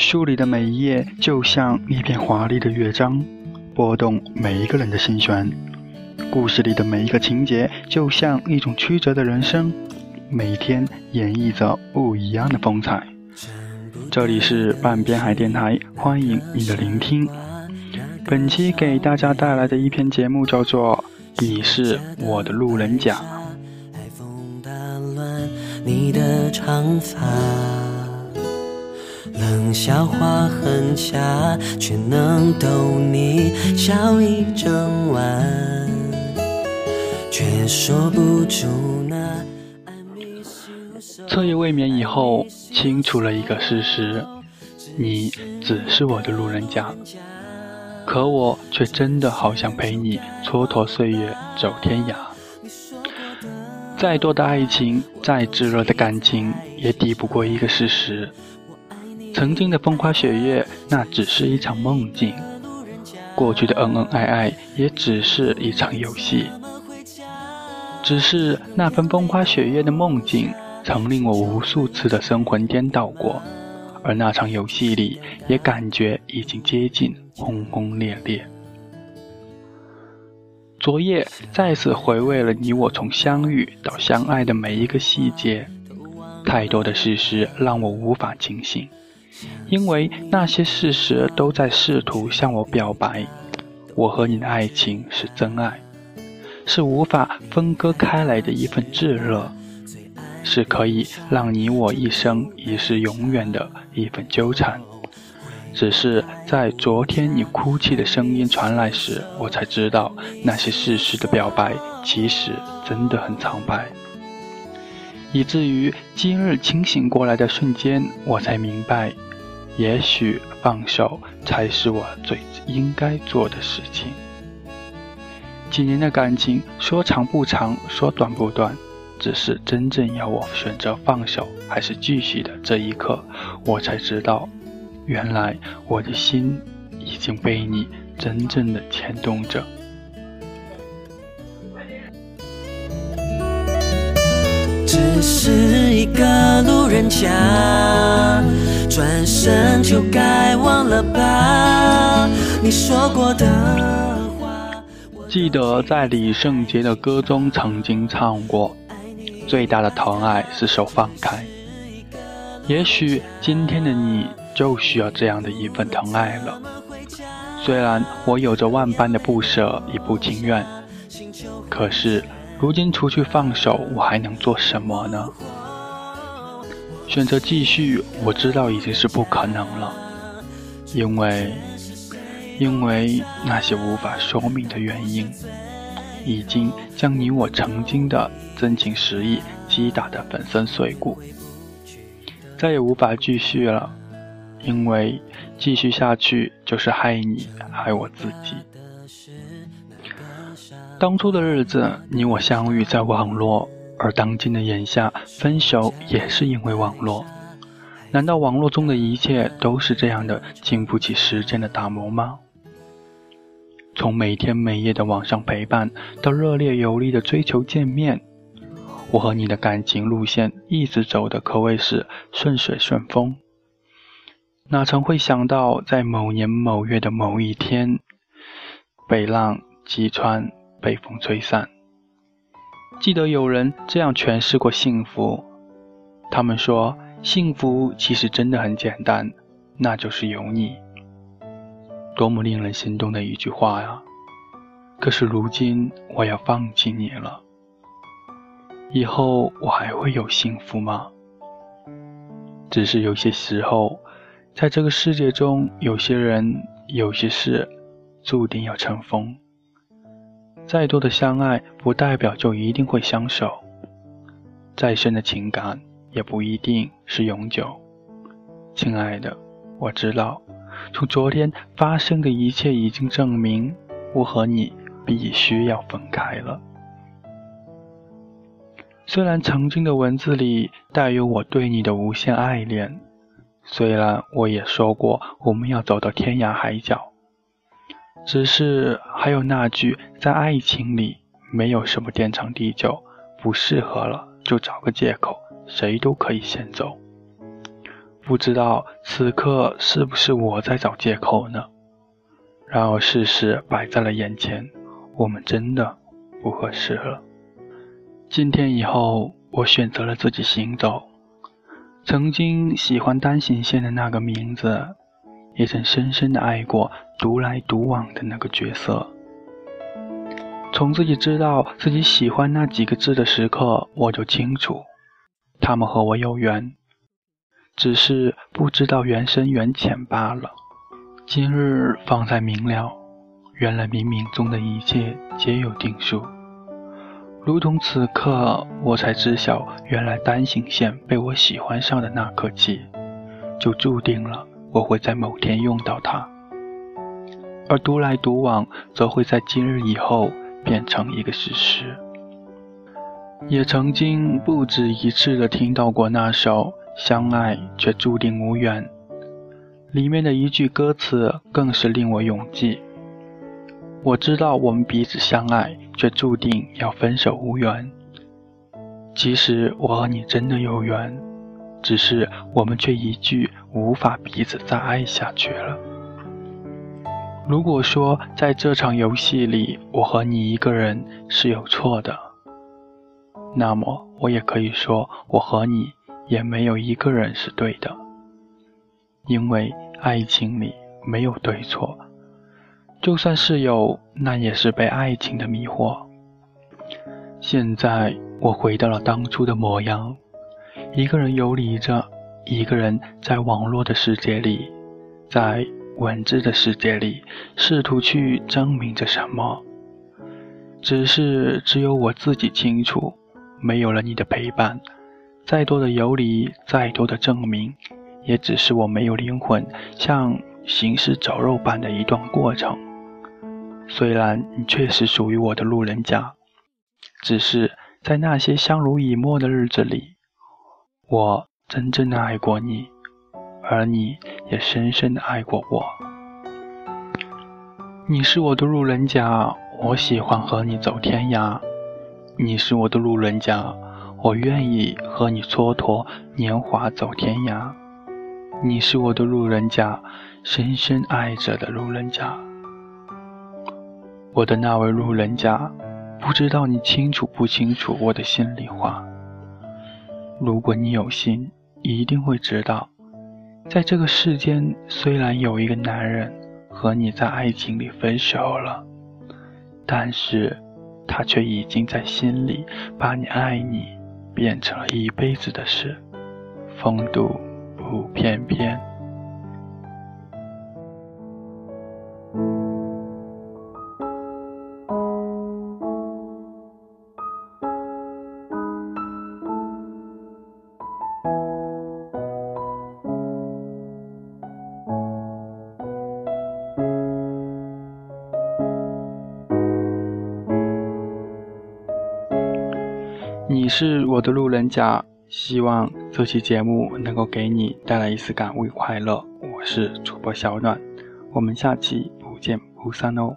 书里的每一页就像一篇华丽的乐章，拨动每一个人的心弦。故事里的每一个情节就像一种曲折的人生，每天演绎着不一样的风采。这里是半边海电台，欢迎你的聆听。本期给大家带来的一篇节目叫做《你是我的路人甲》。你的长发，冷笑话很假，却能逗你笑一整晚，却说不出那彻夜未眠以后，清楚了一个事实：你只是我的路人甲。可我却真的好想陪你蹉跎岁月，走天涯。再多的爱情，再炙热的感情，也抵不过一个事实：曾经的风花雪月，那只是一场梦境；过去的恩恩爱爱，也只是一场游戏。只是那份风花雪月的梦境，曾令我无数次的神魂颠倒过。而那场游戏里，也感觉已经接近轰轰烈烈。昨夜再次回味了你我从相遇到相爱的每一个细节，太多的事实让我无法清醒，因为那些事实都在试图向我表白：我和你的爱情是真爱，是无法分割开来的一份炙热。是可以让你我一生一世永远的一份纠缠。只是在昨天你哭泣的声音传来时，我才知道那些事实的表白其实真的很苍白。以至于今日清醒过来的瞬间，我才明白，也许放手才是我最应该做的事情。几年的感情，说长不长，说短不短。只是真正要我选择放手还是继续的这一刻，我才知道，原来我的心已经被你真正的牵动着。是一个路人甲，转身就该忘了吧。你说过的话，记得在李圣杰的歌中曾经唱过。最大的疼爱是手放开，也许今天的你就需要这样的一份疼爱了。虽然我有着万般的不舍与不情愿，可是如今除去放手，我还能做什么呢？选择继续，我知道已经是不可能了，因为，因为那些无法说明的原因。已经将你我曾经的真情实意击打得粉身碎骨，再也无法继续了，因为继续下去就是害你，害我自己。当初的日子，你我相遇在网络，而当今的眼下，分手也是因为网络。难道网络中的一切都是这样的经不起时间的打磨吗？从每天每夜的网上陪伴，到热烈有力的追求见面，我和你的感情路线一直走的可谓是顺水顺风。哪曾会想到，在某年某月的某一天，被浪击穿，被风吹散。记得有人这样诠释过幸福，他们说，幸福其实真的很简单，那就是有你。多么令人心动的一句话呀！可是如今我要放弃你了，以后我还会有幸福吗？只是有些时候，在这个世界中，有些人、有些事，注定要成风。再多的相爱，不代表就一定会相守；再深的情感，也不一定是永久。亲爱的，我知道。从昨天发生的一切已经证明，我和你必须要分开了。虽然曾经的文字里带有我对你的无限爱恋，虽然我也说过我们要走到天涯海角，只是还有那句在爱情里没有什么天长地久，不适合了就找个借口，谁都可以先走。不知道此刻是不是我在找借口呢？然而事实摆在了眼前，我们真的不合适了。今天以后，我选择了自己行走。曾经喜欢单行线的那个名字，也曾深深的爱过独来独往的那个角色。从自己知道自己喜欢那几个字的时刻，我就清楚，他们和我有缘，只是不知道缘深缘浅罢了。今日方才明了，原来冥冥中的一切皆有定数。如同此刻，我才知晓，原来单行线被我喜欢上的那刻起，就注定了我会在某天用到它；而独来独往，则会在今日以后变成一个事实。也曾经不止一次的听到过那首《相爱却注定无缘》，里面的一句歌词更是令我永记。我知道我们彼此相爱，却注定要分手无缘。其实我和你真的有缘，只是我们却一句无法彼此再爱下去了。如果说在这场游戏里，我和你一个人是有错的，那么我也可以说，我和你也没有一个人是对的，因为爱情里没有对错。就算是有，那也是被爱情的迷惑。现在我回到了当初的模样，一个人游离着，一个人在网络的世界里，在文字的世界里，试图去证明着什么。只是只有我自己清楚，没有了你的陪伴，再多的游离，再多的证明，也只是我没有灵魂，像行尸走肉般的一段过程。虽然你确实属于我的路人甲，只是在那些相濡以沫的日子里，我真正的爱过你，而你也深深的爱过我。你是我的路人甲，我喜欢和你走天涯；你是我的路人甲，我愿意和你蹉跎年华走天涯。你是我的路人甲，深深爱着的路人甲。我的那位路人甲，不知道你清楚不清楚我的心里话。如果你有心，一定会知道，在这个世间，虽然有一个男人和你在爱情里分手了，但是他却已经在心里把你爱你变成了一辈子的事。风度不翩翩。是我的路人甲，希望这期节目能够给你带来一丝感悟与快乐。我是主播小暖，我们下期不见不散哦。